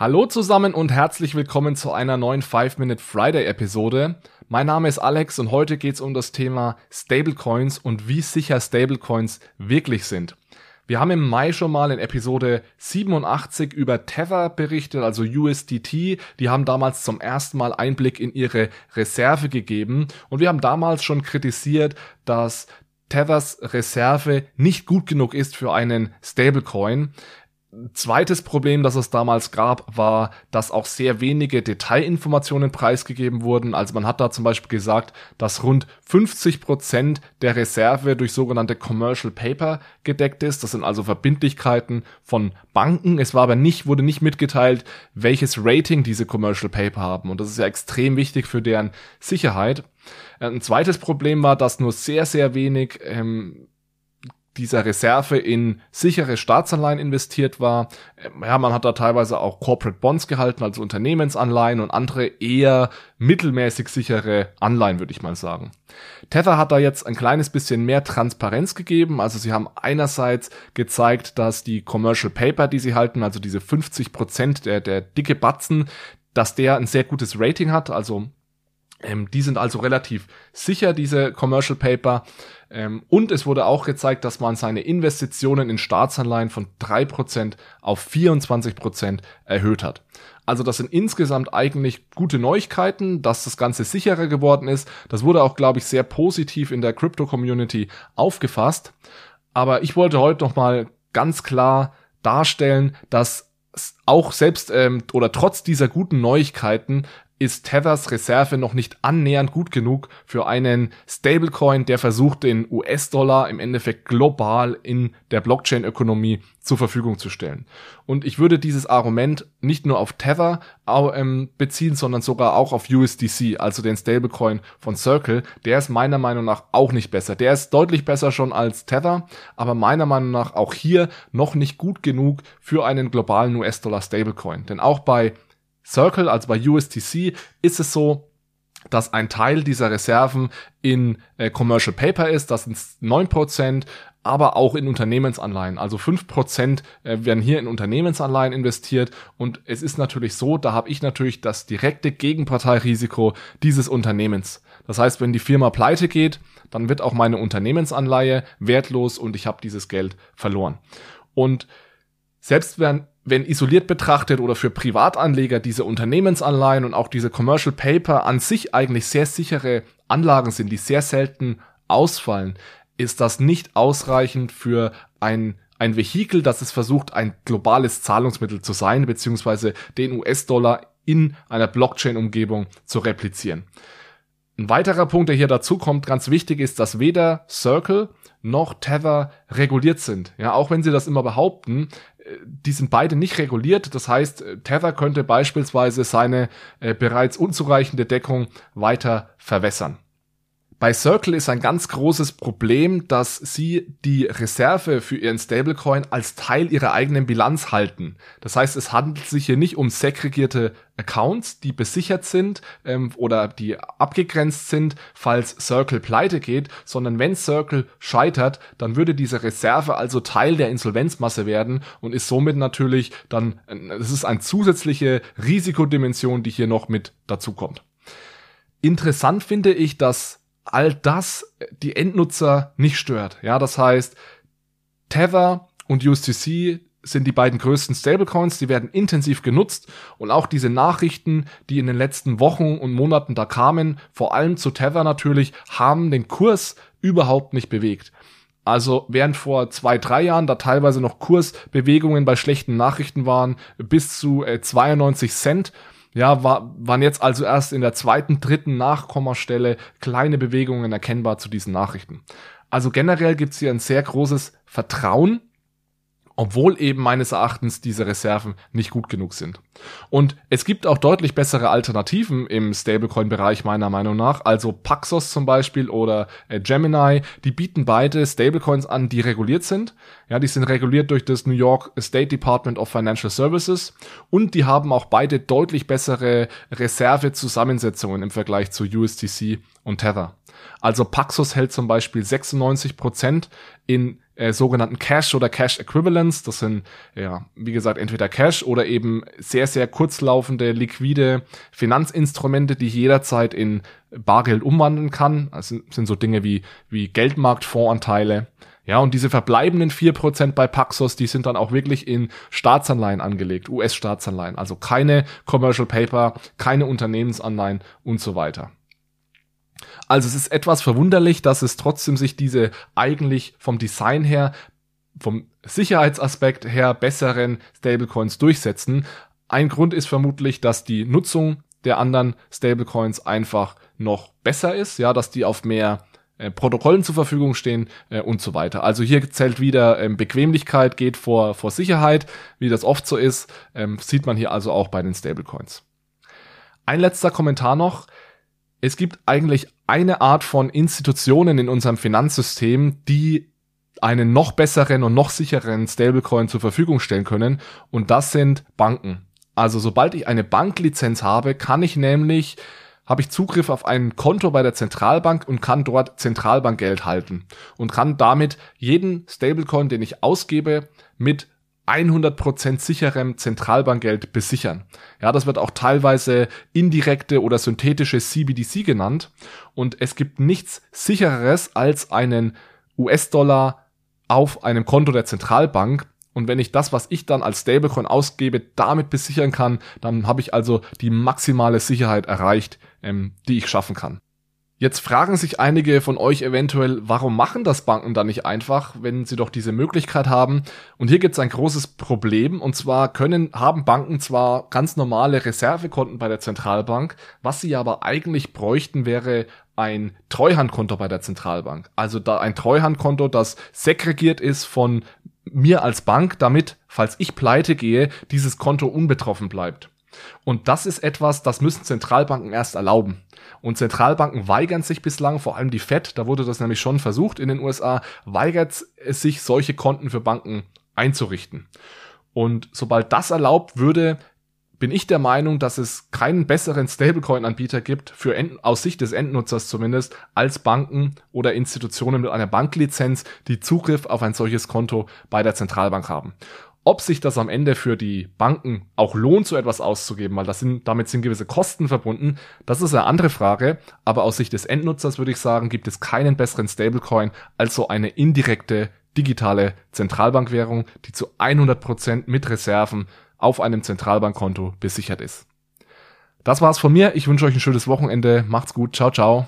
Hallo zusammen und herzlich willkommen zu einer neuen 5-Minute Friday Episode. Mein Name ist Alex und heute geht es um das Thema Stablecoins und wie sicher Stablecoins wirklich sind. Wir haben im Mai schon mal in Episode 87 über Tether berichtet, also USDT. Die haben damals zum ersten Mal Einblick in ihre Reserve gegeben und wir haben damals schon kritisiert, dass Tethers Reserve nicht gut genug ist für einen Stablecoin. Zweites Problem, das es damals gab, war, dass auch sehr wenige Detailinformationen preisgegeben wurden. Also man hat da zum Beispiel gesagt, dass rund 50 Prozent der Reserve durch sogenannte Commercial Paper gedeckt ist. Das sind also Verbindlichkeiten von Banken. Es war aber nicht, wurde nicht mitgeteilt, welches Rating diese Commercial Paper haben. Und das ist ja extrem wichtig für deren Sicherheit. Ein zweites Problem war, dass nur sehr, sehr wenig ähm, dieser Reserve in sichere Staatsanleihen investiert war. Ja, man hat da teilweise auch Corporate Bonds gehalten, also Unternehmensanleihen und andere eher mittelmäßig sichere Anleihen, würde ich mal sagen. Tether hat da jetzt ein kleines bisschen mehr Transparenz gegeben. Also sie haben einerseits gezeigt, dass die Commercial Paper, die sie halten, also diese 50 Prozent der, der dicke Batzen, dass der ein sehr gutes Rating hat. Also ähm, die sind also relativ sicher, diese Commercial Paper. Ähm, und es wurde auch gezeigt, dass man seine Investitionen in Staatsanleihen von drei Prozent auf 24 Prozent erhöht hat. Also das sind insgesamt eigentlich gute Neuigkeiten, dass das Ganze sicherer geworden ist. Das wurde auch, glaube ich, sehr positiv in der Crypto-Community aufgefasst. Aber ich wollte heute nochmal ganz klar darstellen, dass auch selbst ähm, oder trotz dieser guten Neuigkeiten ist Tethers Reserve noch nicht annähernd gut genug für einen Stablecoin, der versucht, den US-Dollar im Endeffekt global in der Blockchain-Ökonomie zur Verfügung zu stellen. Und ich würde dieses Argument nicht nur auf Tether ähm, beziehen, sondern sogar auch auf USDC, also den Stablecoin von Circle. Der ist meiner Meinung nach auch nicht besser. Der ist deutlich besser schon als Tether, aber meiner Meinung nach auch hier noch nicht gut genug für einen globalen US-Dollar Stablecoin. Denn auch bei Circle, also bei USTC, ist es so, dass ein Teil dieser Reserven in äh, Commercial Paper ist, das sind 9%, aber auch in Unternehmensanleihen. Also 5% äh, werden hier in Unternehmensanleihen investiert und es ist natürlich so, da habe ich natürlich das direkte Gegenparteirisiko dieses Unternehmens. Das heißt, wenn die Firma pleite geht, dann wird auch meine Unternehmensanleihe wertlos und ich habe dieses Geld verloren. Und selbst wenn wenn isoliert betrachtet oder für Privatanleger diese Unternehmensanleihen und auch diese Commercial Paper an sich eigentlich sehr sichere Anlagen sind, die sehr selten ausfallen, ist das nicht ausreichend für ein ein Vehikel, das es versucht, ein globales Zahlungsmittel zu sein, beziehungsweise den US-Dollar in einer Blockchain-Umgebung zu replizieren. Ein weiterer Punkt, der hier dazu kommt, ganz wichtig ist, dass weder Circle noch Tether reguliert sind. Ja, auch wenn sie das immer behaupten, die sind beide nicht reguliert. Das heißt, Tether könnte beispielsweise seine äh, bereits unzureichende Deckung weiter verwässern. Bei Circle ist ein ganz großes Problem, dass sie die Reserve für ihren Stablecoin als Teil ihrer eigenen Bilanz halten. Das heißt, es handelt sich hier nicht um segregierte Accounts, die besichert sind ähm, oder die abgegrenzt sind, falls Circle pleite geht, sondern wenn Circle scheitert, dann würde diese Reserve also Teil der Insolvenzmasse werden und ist somit natürlich dann, es ist eine zusätzliche Risikodimension, die hier noch mit dazu kommt. Interessant finde ich, dass all das die Endnutzer nicht stört. Ja, das heißt, Tether und USDC sind die beiden größten Stablecoins, die werden intensiv genutzt und auch diese Nachrichten, die in den letzten Wochen und Monaten da kamen, vor allem zu Tether natürlich, haben den Kurs überhaupt nicht bewegt. Also während vor zwei, drei Jahren da teilweise noch Kursbewegungen bei schlechten Nachrichten waren, bis zu äh, 92 Cent, ja, war, waren jetzt also erst in der zweiten, dritten Nachkommastelle kleine Bewegungen erkennbar zu diesen Nachrichten. Also generell gibt es hier ein sehr großes Vertrauen obwohl eben meines Erachtens diese Reserven nicht gut genug sind. Und es gibt auch deutlich bessere Alternativen im Stablecoin-Bereich meiner Meinung nach, also Paxos zum Beispiel oder äh, Gemini, die bieten beide Stablecoins an, die reguliert sind. Ja, die sind reguliert durch das New York State Department of Financial Services und die haben auch beide deutlich bessere Reservezusammensetzungen im Vergleich zu USDC und Tether. Also Paxos hält zum Beispiel 96% in äh, sogenannten Cash oder Cash Equivalents. Das sind, ja, wie gesagt, entweder Cash oder eben sehr, sehr kurzlaufende, liquide Finanzinstrumente, die ich jederzeit in Bargeld umwandeln kann. Also sind so Dinge wie, wie Geldmarktfondsanteile. Ja, und diese verbleibenden vier Prozent bei Paxos, die sind dann auch wirklich in Staatsanleihen angelegt, US-Staatsanleihen. Also keine Commercial Paper, keine Unternehmensanleihen und so weiter. Also es ist etwas verwunderlich, dass es trotzdem sich diese eigentlich vom Design her, vom Sicherheitsaspekt her besseren Stablecoins durchsetzen. Ein Grund ist vermutlich, dass die Nutzung der anderen Stablecoins einfach noch besser ist, ja, dass die auf mehr äh, Protokollen zur Verfügung stehen äh, und so weiter. Also hier zählt wieder ähm, Bequemlichkeit geht vor, vor Sicherheit, wie das oft so ist, ähm, sieht man hier also auch bei den Stablecoins. Ein letzter Kommentar noch. Es gibt eigentlich eine Art von Institutionen in unserem Finanzsystem, die einen noch besseren und noch sicheren Stablecoin zur Verfügung stellen können und das sind Banken. Also sobald ich eine Banklizenz habe, kann ich nämlich habe ich Zugriff auf ein Konto bei der Zentralbank und kann dort Zentralbankgeld halten und kann damit jeden Stablecoin, den ich ausgebe, mit 100% sicherem Zentralbankgeld besichern. Ja, das wird auch teilweise indirekte oder synthetische CBDC genannt und es gibt nichts sichereres als einen US-Dollar auf einem Konto der Zentralbank, und wenn ich das, was ich dann als Stablecoin ausgebe, damit besichern kann, dann habe ich also die maximale Sicherheit erreicht, ähm, die ich schaffen kann. Jetzt fragen sich einige von euch eventuell, warum machen das Banken dann nicht einfach, wenn sie doch diese Möglichkeit haben? Und hier gibt es ein großes Problem, und zwar können, haben Banken zwar ganz normale Reservekonten bei der Zentralbank, was sie aber eigentlich bräuchten, wäre ein Treuhandkonto bei der Zentralbank. Also da ein Treuhandkonto, das segregiert ist von mir als Bank, damit, falls ich pleite gehe, dieses Konto unbetroffen bleibt. Und das ist etwas, das müssen Zentralbanken erst erlauben. Und Zentralbanken weigern sich bislang, vor allem die Fed, da wurde das nämlich schon versucht in den USA, weigert es sich, solche Konten für Banken einzurichten. Und sobald das erlaubt würde, bin ich der Meinung, dass es keinen besseren Stablecoin-Anbieter gibt, für End aus Sicht des Endnutzers zumindest, als Banken oder Institutionen mit einer Banklizenz, die Zugriff auf ein solches Konto bei der Zentralbank haben. Ob sich das am Ende für die Banken auch lohnt, so etwas auszugeben, weil das sind, damit sind gewisse Kosten verbunden, das ist eine andere Frage. Aber aus Sicht des Endnutzers würde ich sagen, gibt es keinen besseren Stablecoin als so eine indirekte digitale Zentralbankwährung, die zu 100 Prozent mit Reserven auf einem Zentralbankkonto besichert ist. Das war's von mir. Ich wünsche euch ein schönes Wochenende. Macht's gut. Ciao, ciao.